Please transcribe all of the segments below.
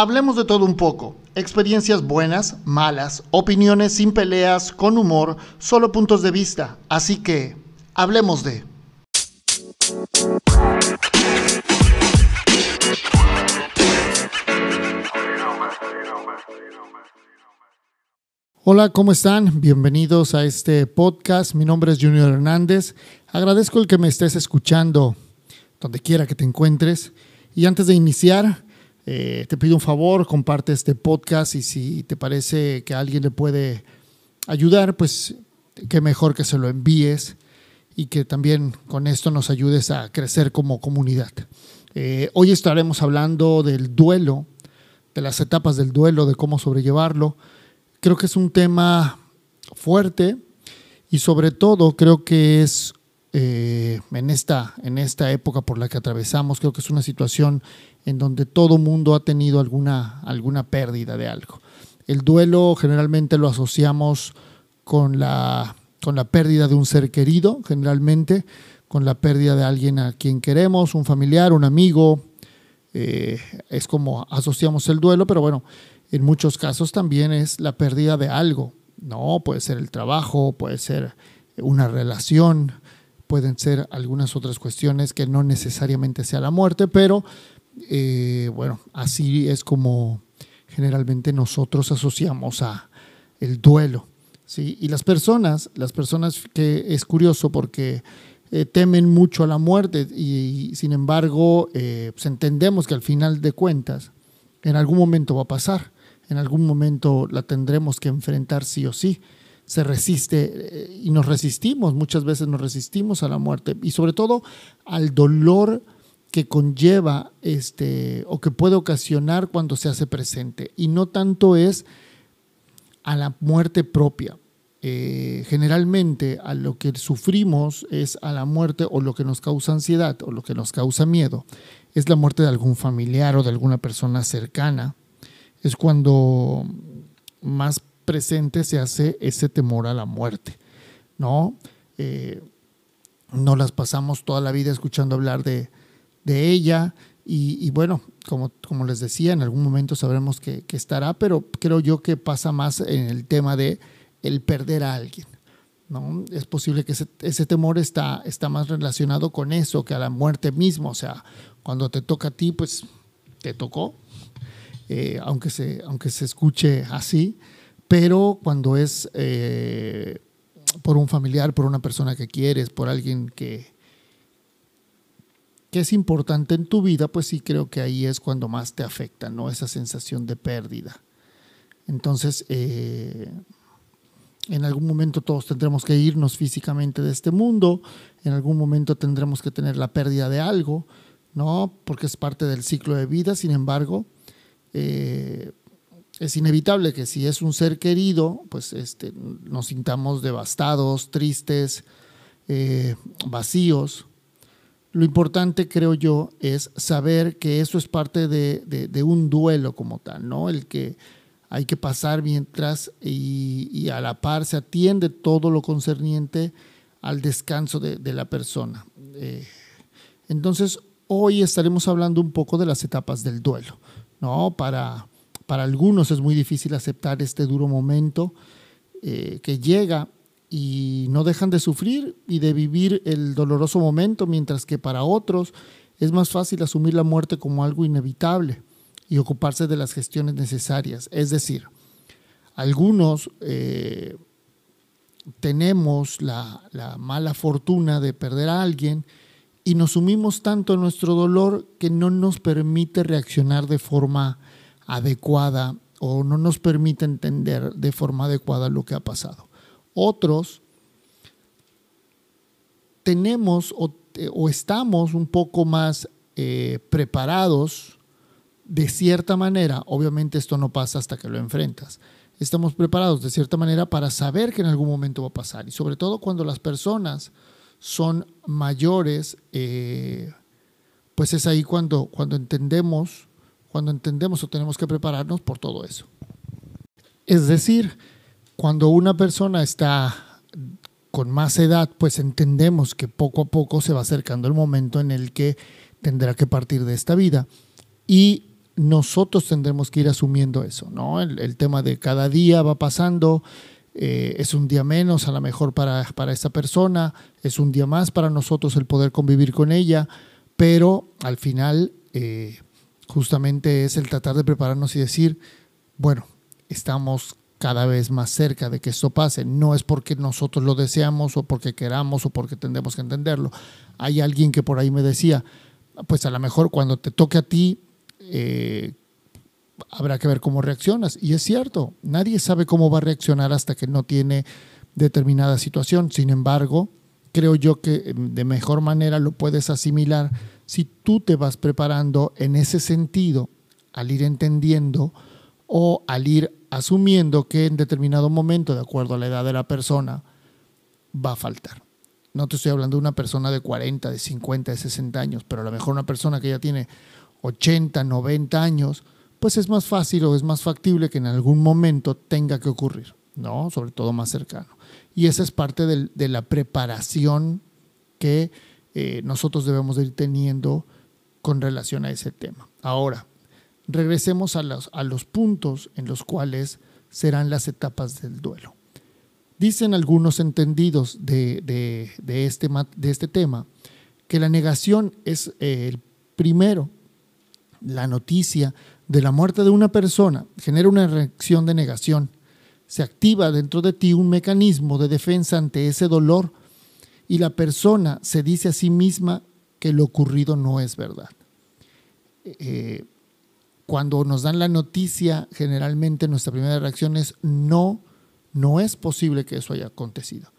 Hablemos de todo un poco. Experiencias buenas, malas, opiniones sin peleas, con humor, solo puntos de vista. Así que, hablemos de... Hola, ¿cómo están? Bienvenidos a este podcast. Mi nombre es Junior Hernández. Agradezco el que me estés escuchando donde quiera que te encuentres. Y antes de iniciar, eh, te pido un favor, comparte este podcast y si te parece que alguien le puede ayudar, pues qué mejor que se lo envíes y que también con esto nos ayudes a crecer como comunidad. Eh, hoy estaremos hablando del duelo, de las etapas del duelo, de cómo sobrellevarlo. Creo que es un tema fuerte y sobre todo creo que es eh, en, esta, en esta época por la que atravesamos, creo que es una situación en donde todo mundo ha tenido alguna, alguna pérdida de algo. El duelo generalmente lo asociamos con la, con la pérdida de un ser querido, generalmente con la pérdida de alguien a quien queremos, un familiar, un amigo. Eh, es como asociamos el duelo, pero bueno, en muchos casos también es la pérdida de algo. No, puede ser el trabajo, puede ser una relación, pueden ser algunas otras cuestiones que no necesariamente sea la muerte, pero eh, bueno, así es como generalmente nosotros asociamos a el duelo. ¿sí? Y las personas, las personas que es curioso porque eh, temen mucho a la muerte y, sin embargo eh, pues entendemos que al final de cuentas en algún momento va a pasar, en algún momento la tendremos que enfrentar sí o sí. Se resiste y nos resistimos, muchas veces nos resistimos a la muerte y sobre todo al dolor que conlleva este, o que puede ocasionar cuando se hace presente. Y no tanto es a la muerte propia. Eh, generalmente a lo que sufrimos es a la muerte o lo que nos causa ansiedad o lo que nos causa miedo. Es la muerte de algún familiar o de alguna persona cercana. Es cuando más presente se hace ese temor a la muerte. ¿no? Eh, no las pasamos toda la vida escuchando hablar de, de ella. Y, bueno, como, como, les decía, en algún momento sabremos que, estará, pero creo yo que pasa más en el tema de el perder a alguien. ¿no? Es posible que ese, temor está, está más relacionado con eso que a la muerte misma. O sea, cuando te toca a ti, pues te tocó, eh, aunque, se, aunque se escuche así, pero cuando es eh, por un familiar, por una persona que quieres, por alguien que, que es importante en tu vida, pues sí creo que ahí es cuando más te afecta, ¿no? Esa sensación de pérdida. Entonces, eh, en algún momento todos tendremos que irnos físicamente de este mundo, en algún momento tendremos que tener la pérdida de algo, ¿no? Porque es parte del ciclo de vida, sin embargo, eh, es inevitable que si es un ser querido, pues este, nos sintamos devastados, tristes, eh, vacíos, lo importante, creo yo, es saber que eso es parte de, un duelo como tal, ¿no? El que hay que pasar mientras y, a la par se atiende todo lo concerniente al descanso de, la persona. Eh, entonces, hoy estaremos hablando un poco de las etapas del duelo, ¿no? Para, para algunos es muy difícil aceptar este duro momento eh, que llega y no dejan de sufrir y de vivir el doloroso momento, mientras que para otros es más fácil asumir la muerte como algo inevitable y ocuparse de las gestiones necesarias. Es decir, algunos eh, tenemos la, la mala fortuna de perder a alguien y nos sumimos tanto en nuestro dolor que no nos permite reaccionar de forma adecuada o no nos permite entender de forma adecuada lo que ha pasado. Otros tenemos o, estamos un poco más eh, preparados de cierta manera. Obviamente esto no pasa hasta que lo enfrentas. Estamos preparados de cierta manera para saber que en algún momento va a pasar. Y sobre todo cuando las personas son mayores, eh, pues es ahí cuando, cuando entendemos, cuando entendemos o tenemos que prepararnos por todo eso. Es decir, cuando una persona está con más edad, pues entendemos que poco a poco se va acercando el momento en el que tendrá que partir de esta vida. Y nosotros tendremos que ir asumiendo eso, ¿no? El, tema de cada día va pasando, eh, es un día menos a lo mejor para, para esta persona, es un día más para nosotros el poder convivir con ella, pero al final eh, justamente es el tratar de prepararnos y decir, bueno, estamos cada vez más cerca de que esto pase. No es porque nosotros lo deseamos o porque queramos o porque tendremos que entenderlo. Hay alguien que por ahí me decía, pues a lo mejor cuando te toque a ti, eh, habrá que ver cómo reaccionas. Y es cierto, nadie sabe cómo va a reaccionar hasta que no tiene determinada situación. Sin embargo, creo yo que de mejor manera lo puedes asimilar si tú te vas preparando en ese sentido, al ir entendiendo o al ir asumiendo que en determinado momento, de acuerdo a la edad de la persona, va a faltar. No te estoy hablando de una persona de 40, de 50, de 60 años, pero a lo mejor una persona que ya tiene 80, 90 años, pues es más fácil o es más factible que en algún momento tenga que ocurrir, ¿no? Sobre todo más cercano. Y esa es parte de la preparación que eh, nosotros debemos de ir teniendo con relación a ese tema. Ahora, regresemos a los, puntos en los cuales serán las etapas del duelo. Dicen algunos entendidos de, este, de este, tema que la negación es eh, el primero, la noticia de la muerte de una persona genera una reacción de negación. Se activa dentro de ti un mecanismo de defensa ante ese dolor y la persona se dice a sí misma que lo ocurrido no es verdad. Eh, cuando nos dan la noticia, generalmente nuestra primera reacción es no, no es posible que eso haya acontecido.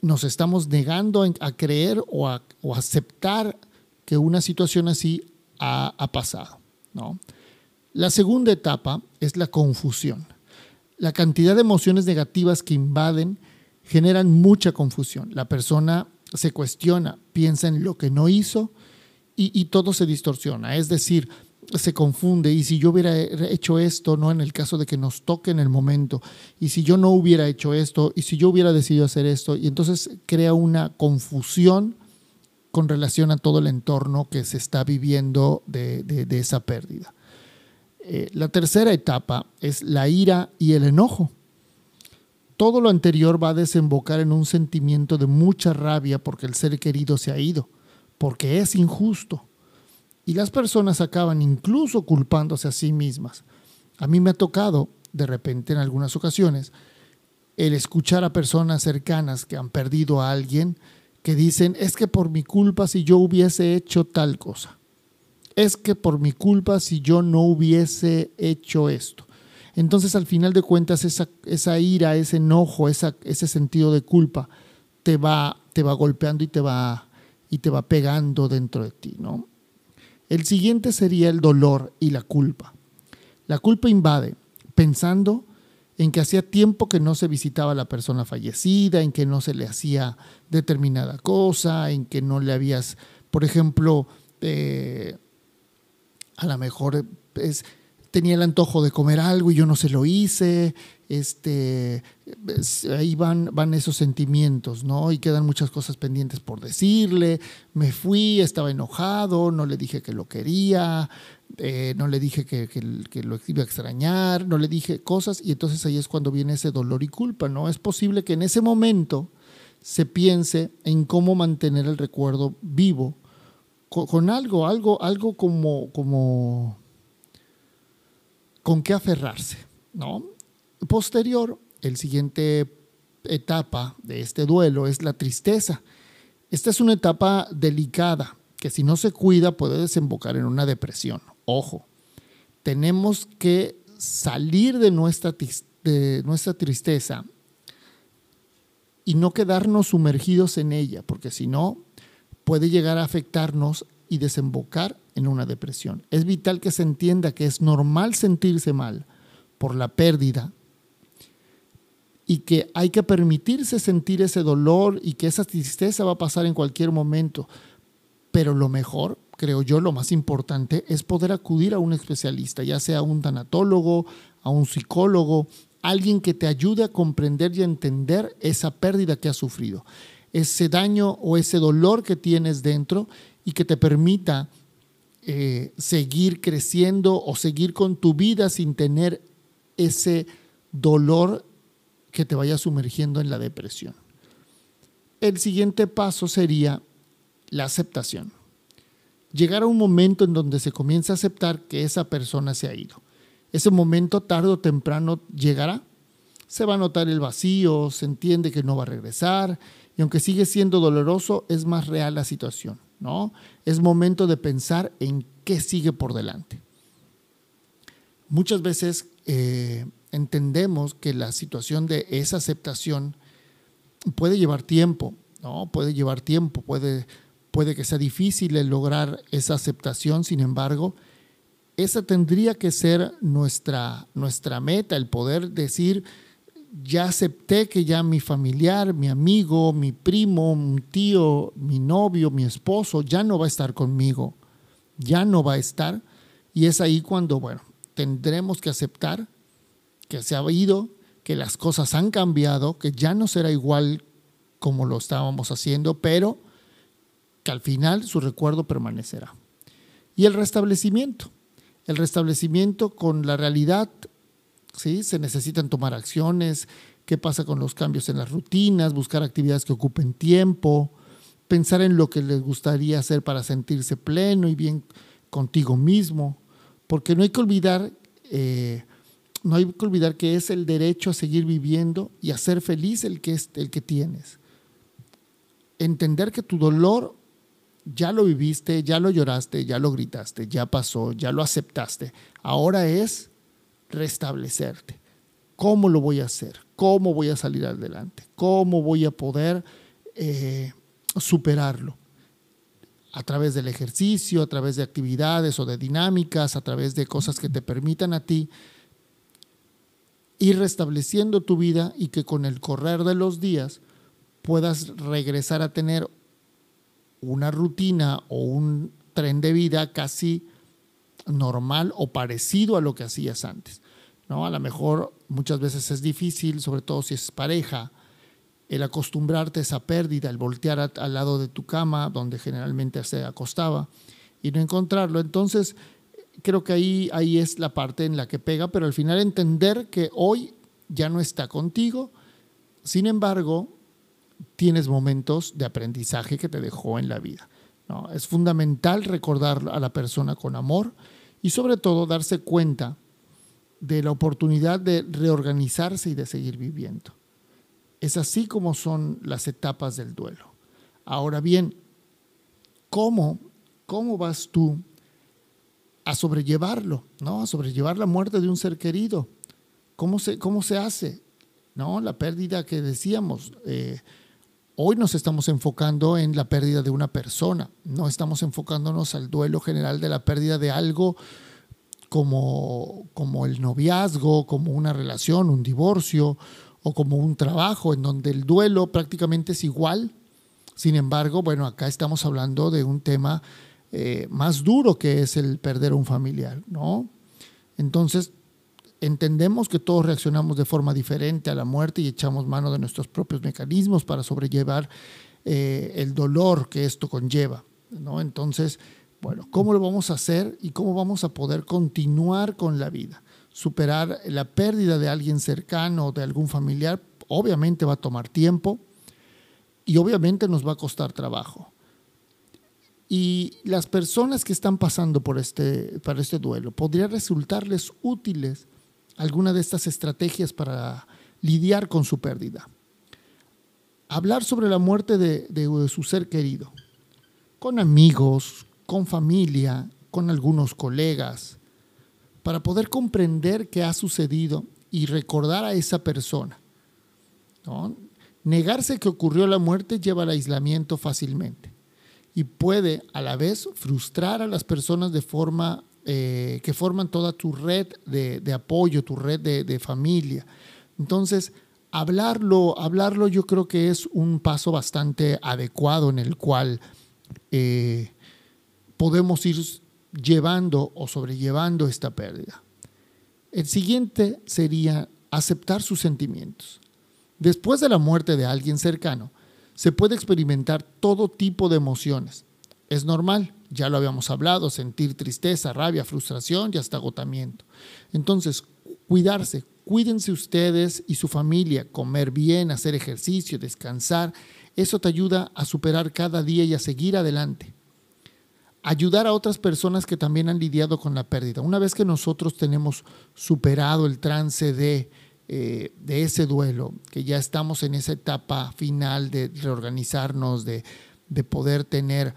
Nos estamos negando a creer o a, aceptar que una situación así ha, pasado. ¿no? La segunda etapa es la confusión. La cantidad de emociones negativas que invaden generan mucha confusión. La persona se cuestiona, piensa en lo que no hizo y, y todo se distorsiona. Es decir, se confunde y si yo hubiera hecho esto, no en el caso de que nos toque en el momento, y si yo no hubiera hecho esto, y si yo hubiera decidido hacer esto, y entonces crea una confusión con relación a todo el entorno que se está viviendo de, esa pérdida. Eh, la tercera etapa es la ira y el enojo. Todo lo anterior va a desembocar en un sentimiento de mucha rabia porque el ser querido se ha ido, porque es injusto y las personas acaban incluso culpándose a sí mismas. A mí me ha tocado, de repente en algunas ocasiones, el escuchar a personas cercanas que han perdido a alguien que dicen, es que por mi culpa si yo hubiese hecho tal cosa. Es que por mi culpa si yo no hubiese hecho esto. Entonces al final de cuentas esa, esa ira, ese enojo, ese sentido de culpa te va, te va golpeando y te va, y te va pegando dentro de ti, ¿no? El siguiente sería el dolor y la culpa. La culpa invade pensando en que hacía tiempo que no se visitaba a la persona fallecida, en que no se le hacía determinada cosa, en que no le habías, por ejemplo, eh, a lo mejor es, tenía el antojo de comer algo y yo no se lo hice, este, ahí van, van esos sentimientos, ¿no? Y quedan muchas cosas pendientes por decirle, me fui, estaba enojado, no le dije que lo quería, eh, no le dije que, que, lo iba a extrañar, no le dije cosas y entonces ahí es cuando viene ese dolor y culpa, ¿no? Es posible que en ese momento se piense en cómo mantener el recuerdo vivo con, con algo, algo, algo como, como con qué aferrarse, ¿no? Posterior, el siguiente etapa de este duelo es la tristeza. Esta es una etapa delicada que si no se cuida puede desembocar en una depresión. Ojo, tenemos que salir de nuestra, de nuestra tristeza y no quedarnos sumergidos en ella, porque si no, puede llegar a afectarnos y desembocar en una depresión. Es vital que se entienda que es normal sentirse mal por la pérdida y que hay que permitirse sentir ese dolor y que esa tristeza va a pasar en cualquier momento. Pero lo mejor, creo yo, lo más importante es poder acudir a un especialista, ya sea un tanatólogo, a un psicólogo, alguien que te ayude a comprender y a entender esa pérdida que has sufrido, ese daño o ese dolor que tienes dentro y que te permita eh, seguir creciendo o seguir con tu vida sin tener ese dolor que te vaya sumergiendo en la depresión. El siguiente paso sería la aceptación. Llegar a un momento en donde se comienza a aceptar que esa persona se ha ido. Ese momento tarde o temprano llegará. Se va a notar el vacío, se entiende que no va a regresar y aunque sigue siendo doloroso, es más real la situación, Es momento de pensar en qué sigue por delante. Muchas veces eh, entendemos que la situación de esa aceptación puede llevar tiempo, ¿no? Puede llevar tiempo, puede, puede que sea difícil lograr esa aceptación, sin embargo, esa tendría que ser nuestra, nuestra meta, el poder decir, ya acepté que ya mi familiar, mi amigo, mi primo, mi tío, mi novio, mi esposo, ya no va a estar conmigo, ya no va a estar. Y es ahí cuando, bueno, tendremos que aceptar que se ha ido, que las cosas han cambiado, que ya no será igual como lo estábamos haciendo, pero que al final su recuerdo permanecerá. Y el restablecimiento. El restablecimiento con la realidad, ¿sí? Se necesitan tomar acciones, qué pasa con los cambios en las rutinas, buscar actividades que ocupen tiempo, pensar en lo que les gustaría hacer para sentirse pleno y bien contigo mismo, porque no hay que olvidar eh, no hay que olvidar que es el derecho a seguir viviendo y a ser feliz el que, es, el que tienes. Entender que tu dolor ya lo viviste, ya lo lloraste, ya lo gritaste, ya pasó, ya lo aceptaste. Ahora es restablecerte. ¿Cómo lo voy a hacer? ¿Cómo voy a salir adelante? ¿Cómo voy a poder eh, superarlo? A través del ejercicio, a través de actividades o de dinámicas, a través de cosas que te permitan a ti ir restableciendo tu vida y que con el correr de los días puedas regresar a tener una rutina o un tren de vida casi normal o parecido a lo que hacías antes. ¿no? A lo mejor muchas veces es difícil, sobre todo si es pareja, el acostumbrarte a esa pérdida, el voltear al lado de tu cama, donde generalmente se acostaba, y no encontrarlo. Entonces, creo que ahí, ahí es la parte en la que pega, pero al final entender que hoy ya no está contigo, sin embargo, tienes momentos de aprendizaje que te dejó en la vida. Es fundamental recordar a la persona con amor y sobre todo darse cuenta de la oportunidad de reorganizarse y de seguir viviendo. Es así como son las etapas del duelo. Ahora bien, ¿cómo, cómo vas tú a sobrellevarlo, ¿no? A sobrellevar la muerte de un ser querido. ¿Cómo se, cómo se hace? ¿No? La pérdida que decíamos. Eh, hoy nos estamos enfocando en la pérdida de una persona, no estamos enfocándonos al duelo general de la pérdida de algo como, como el noviazgo, como una relación, un divorcio o como un trabajo, en donde el duelo prácticamente es igual. Sin embargo, bueno, acá estamos hablando de un tema eh, más duro que es el perder a un familiar, ¿no? Entonces, entendemos que todos reaccionamos de forma diferente a la muerte y echamos mano de nuestros propios mecanismos para sobrellevar eh, el dolor que esto conlleva, ¿no? Entonces, bueno, ¿cómo lo vamos a hacer y cómo vamos a poder continuar con la vida? Superar la pérdida de alguien cercano o de algún familiar, obviamente va a tomar tiempo y obviamente nos va a costar trabajo. Y las personas que están pasando por este, para este duelo, podría resultarles útiles alguna de estas estrategias para lidiar con su pérdida. Hablar sobre la muerte de, su ser querido, con amigos, con familia, con algunos colegas, para poder comprender qué ha sucedido y recordar a esa persona. Negarse que ocurrió la muerte lleva al aislamiento fácilmente y puede a la vez frustrar a las personas de forma eh, que forman toda tu red de, apoyo, tu red de, familia. Entonces, hablarlo, hablarlo yo creo que es un paso bastante adecuado en el cual eh, podemos ir llevando o sobrellevando esta pérdida. El siguiente sería aceptar sus sentimientos. Después de la muerte de alguien cercano, se puede experimentar todo tipo de emociones. Es normal, ya lo habíamos hablado, sentir tristeza, rabia, frustración y hasta agotamiento. Entonces, cuidarse, cuídense ustedes y su familia, comer bien, hacer ejercicio, descansar, eso te ayuda a superar cada día y a seguir adelante. Ayudar a otras personas que también han lidiado con la pérdida. Una vez que nosotros tenemos superado el trance de, eh, de ese duelo, que ya estamos en esa etapa final de reorganizarnos, de, de poder tener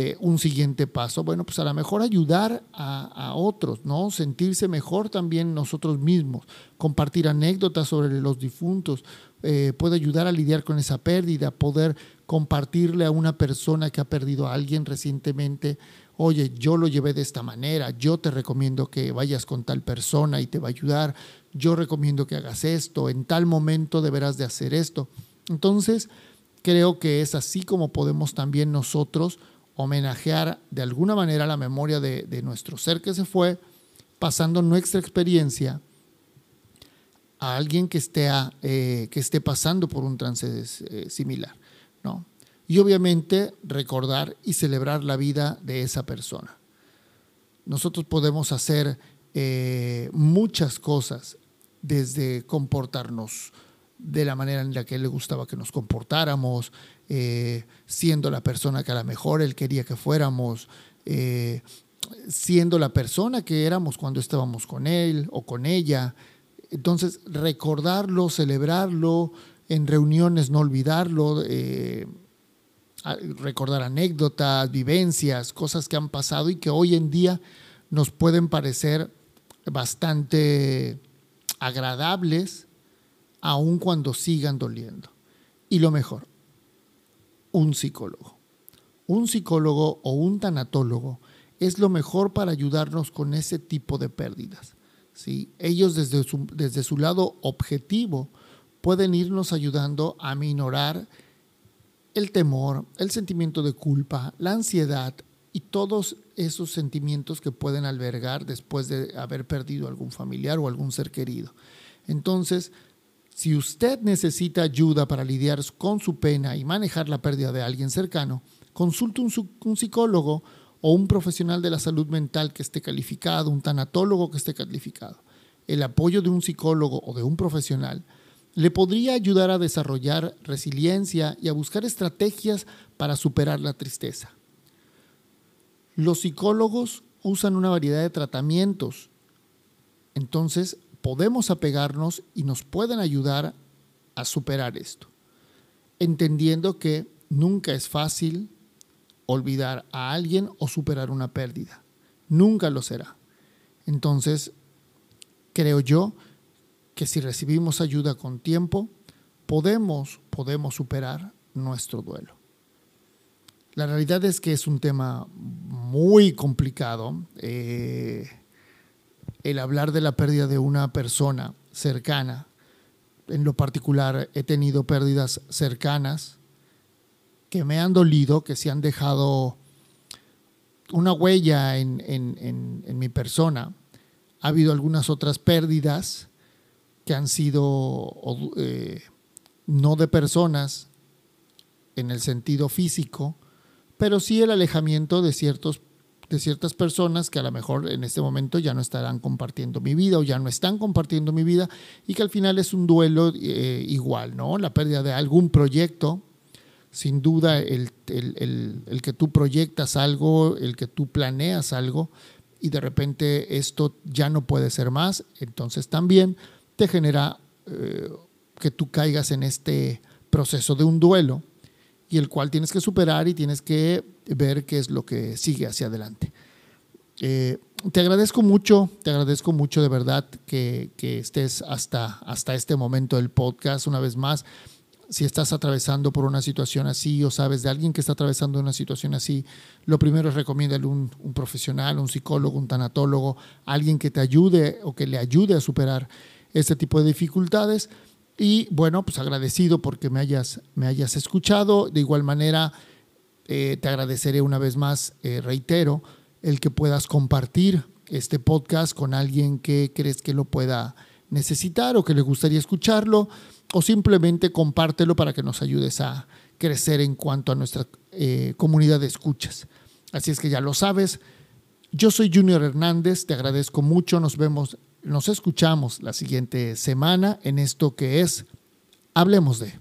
eh, un siguiente paso? Bueno, pues a lo mejor ayudar a, otros, ¿no? Sentirse mejor también nosotros mismos, compartir anécdotas sobre los difuntos, eh, puede ayudar a lidiar con esa pérdida, poder compartirle a una persona que ha perdido a alguien recientemente, oye, yo lo llevé de esta manera, yo te recomiendo que vayas con tal persona y te va a ayudar, yo recomiendo que hagas esto, en tal momento deberás de hacer esto. Entonces, creo que es así como podemos también nosotros homenajear de alguna manera la memoria de, nuestro ser que se fue, pasando nuestra experiencia a alguien que esté, eh, que esté pasando por un trance eh, similar. ¿no? Y obviamente recordar y celebrar la vida de esa persona. Nosotros podemos hacer eh, muchas cosas, desde comportarnos de la manera en la que él le gustaba que nos comportáramos, eh, siendo la persona que a lo mejor él quería que fuéramos, eh, siendo la persona que éramos cuando estábamos con él o con ella. Entonces, recordarlo, celebrarlo, en reuniones no olvidarlo, eh, recordar anécdotas, vivencias, cosas que han pasado y que hoy en día nos pueden parecer bastante agradables aun cuando sigan doliendo. Y lo mejor, un psicólogo. Un psicólogo o un tanatólogo es lo mejor para ayudarnos con ese tipo de pérdidas. ¿sí? Ellos desde su, desde su lado objetivo pueden irnos ayudando a minorar el temor, el sentimiento de culpa, la ansiedad y todos esos sentimientos que pueden albergar después de haber perdido algún familiar o algún ser querido. Entonces, si usted necesita ayuda para lidiar con su pena y manejar la pérdida de alguien cercano, consulte un, un psicólogo o un profesional de la salud mental que esté calificado, un tanatólogo que esté calificado. El apoyo de un psicólogo o de un profesional le podría ayudar a desarrollar resiliencia y a buscar estrategias para superar la tristeza. Los psicólogos usan una variedad de tratamientos. Entonces, podemos apegarnos y nos pueden ayudar a superar esto, entendiendo que nunca es fácil olvidar a alguien o superar una pérdida. Nunca lo será. Entonces, creo yo que si recibimos ayuda con tiempo, podemos, podemos superar nuestro duelo. La realidad es que es un tema muy complicado. Eh, el hablar de la pérdida de una persona cercana. En lo particular, he tenido pérdidas cercanas que me han dolido, que se han dejado una huella en, mi persona. Ha habido algunas otras pérdidas que han sido eh, no de personas en el sentido físico, pero sí el alejamiento de ciertos de ciertas personas que a lo mejor en este momento ya no estarán compartiendo mi vida o ya no están compartiendo mi vida y que al final es un duelo eh, igual, ¿no? La pérdida de algún proyecto, sin duda el, el, que tú proyectas algo, el que tú planeas algo y de repente esto ya no puede ser más, entonces también te genera eh, que tú caigas en este proceso de un duelo y el cual tienes que superar y tienes que ver qué es lo que sigue hacia adelante. Eh, te agradezco mucho, te agradezco mucho de verdad que, estés hasta, hasta este momento del podcast. Una vez más, si estás atravesando por una situación así o sabes de alguien que está atravesando una situación así, lo primero es recomiéndale un, un profesional, un psicólogo, un tanatólogo, alguien que te ayude o que le ayude a superar este tipo de dificultades. Y bueno, pues agradecido porque me hayas, me hayas escuchado. De igual manera, eh, te agradeceré una vez más, eh, reitero, el que puedas compartir este podcast con alguien que crees que lo pueda necesitar o que le gustaría escucharlo, o simplemente compártelo para que nos ayudes a crecer en cuanto a nuestra eh, comunidad de escuchas. Así es que ya lo sabes. Yo soy Junior Hernández, te agradezco mucho, nos vemos, nos escuchamos la siguiente semana en esto que es Hablemos de.